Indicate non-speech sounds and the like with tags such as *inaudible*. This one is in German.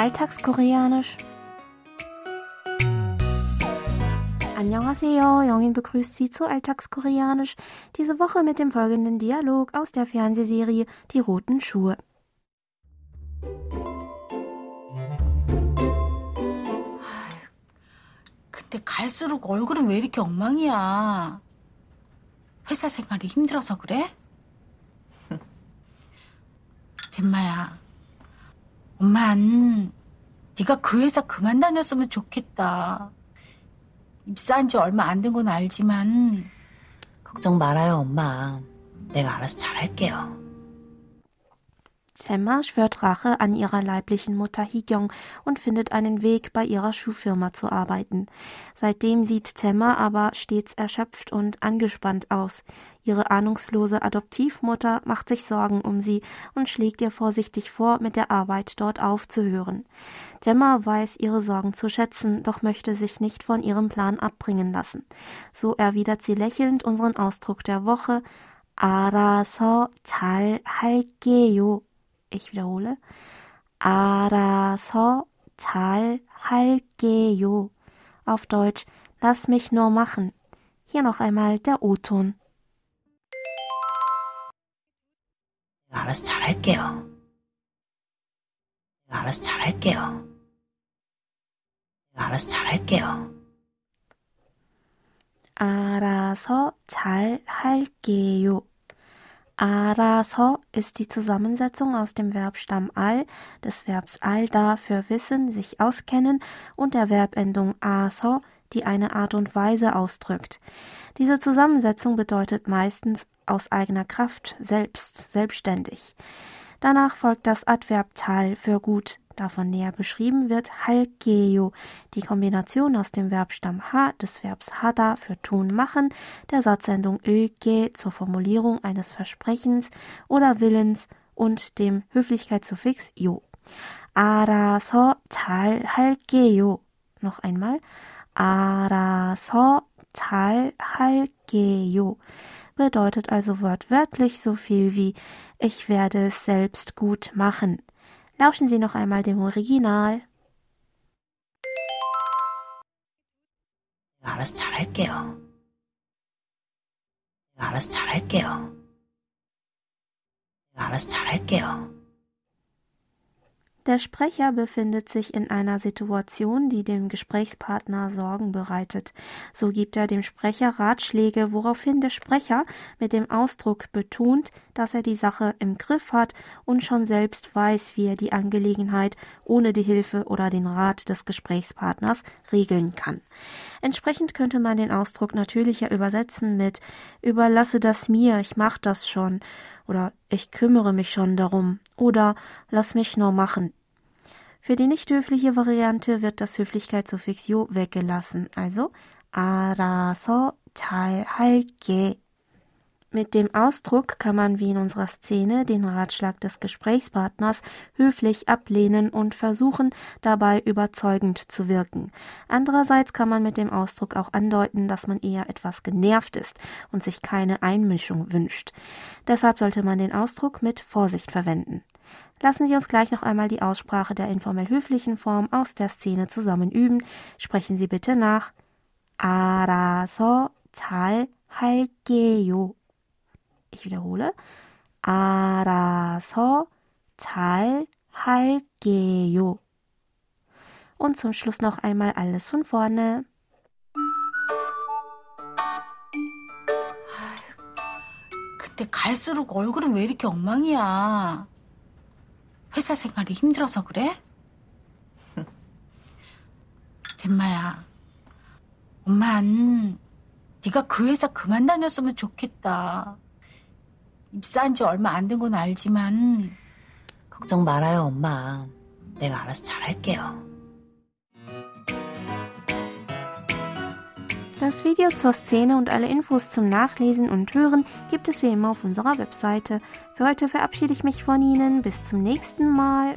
Alltagskoreanisch. Annyeonghaseyo, Jongin begrüßt Sie zu Alltagskoreanisch, diese Woche mit dem folgenden Dialog aus der Fernsehserie Die roten Schuhe. 근데 갈수록 얼굴은 왜 이렇게 엉망이야? 회사 생활이 힘들어서 그래? *laughs* 잼마야, 엄만 네가 그 회사 그만 다녔으면 좋겠다. 입사한 지 얼마 안 된 건 알지만 걱정 말아요, 엄마. 내가 알아서 잘할게요. Temma schwört Rache an ihrer leiblichen Mutter Higyong und findet einen Weg, bei ihrer Schuhfirma zu arbeiten. Seitdem sieht Temma aber stets erschöpft und angespannt aus. Ihre ahnungslose Adoptivmutter macht sich Sorgen um sie und schlägt ihr vorsichtig vor, mit der Arbeit dort aufzuhören. Temma weiß ihre Sorgen zu schätzen, doch möchte sich nicht von ihrem Plan abbringen lassen. So erwidert sie lächelnd unseren Ausdruck der Woche 알아서 잘 할게요. Ich wiederhole. 알아서 잘 할게요. Auf Deutsch, lass mich nur machen. Hier noch einmal der O-Ton. 알아서 잘할게요. 알아서 잘할게요. 알아서 잘할게요. 알아서 잘 할게요. Araso ist die Zusammensetzung aus dem Verbstamm al, des Verbs alda für wissen, sich auskennen und der Verbendung aso, die eine Art und Weise ausdrückt. Diese Zusammensetzung bedeutet meistens aus eigener Kraft, selbst, selbstständig. Danach folgt das Adverb tal für gut, davon näher beschrieben wird halgeo, die Kombination aus dem Verbstamm ha des Verbs hada für tun machen, der Satzendung ilge zur Formulierung eines Versprechens oder Willens und dem Höflichkeitssuffix jo. 알아서 잘 할게요. Noch einmal. 알아서 잘 할게요 bedeutet also wortwörtlich so viel wie ich werde es selbst gut machen. Lauschen Sie noch einmal dem Original. 알아서 잘할게요. 알아서 잘할게요. 알아서 잘할게요. Der Sprecher befindet sich in einer Situation, die dem Gesprächspartner Sorgen bereitet. So gibt er dem Sprecher Ratschläge, woraufhin der Sprecher mit dem Ausdruck betont, dass er die Sache im Griff hat und schon selbst weiß, wie er die Angelegenheit ohne die Hilfe oder den Rat des Gesprächspartners regeln kann. Entsprechend könnte man den Ausdruck natürlicher übersetzen mit überlasse das mir, ich mach das schon oder ich kümmere mich schon darum oder lass mich nur machen. Für die nicht höfliche Variante wird das Höflichkeitssuffix yo weggelassen, also 알아서 잘 할게. Mit dem Ausdruck kann man wie in unserer Szene den Ratschlag des Gesprächspartners höflich ablehnen und versuchen, dabei überzeugend zu wirken. Andererseits kann man mit dem Ausdruck auch andeuten, dass man eher etwas genervt ist und sich keine Einmischung wünscht. Deshalb sollte man den Ausdruck mit Vorsicht verwenden. Lassen Sie uns gleich noch einmal die Aussprache der informell höflichen Form aus der Szene zusammen üben. Sprechen Sie bitte nach. 알아서 잘 할게요. Ich wiederhole. 알아서 잘 할게요. Und zum Schluss noch einmal alles von vorne. 근데 갈수록 얼굴은 왜 이렇게 엉망이야? 회사 생활이 힘들어서 그래? 잼마야, 엄만 네가 그 회사 그만 다녔으면 좋겠다. 입사한 지 얼마 안 된 건 알지만 걱정 말아요, 엄마. 내가 알아서 잘할게요. Das Video zur Szene und alle Infos zum Nachlesen und Hören gibt es wie immer auf unserer Webseite. Für heute verabschiede ich mich von Ihnen. Bis zum nächsten Mal.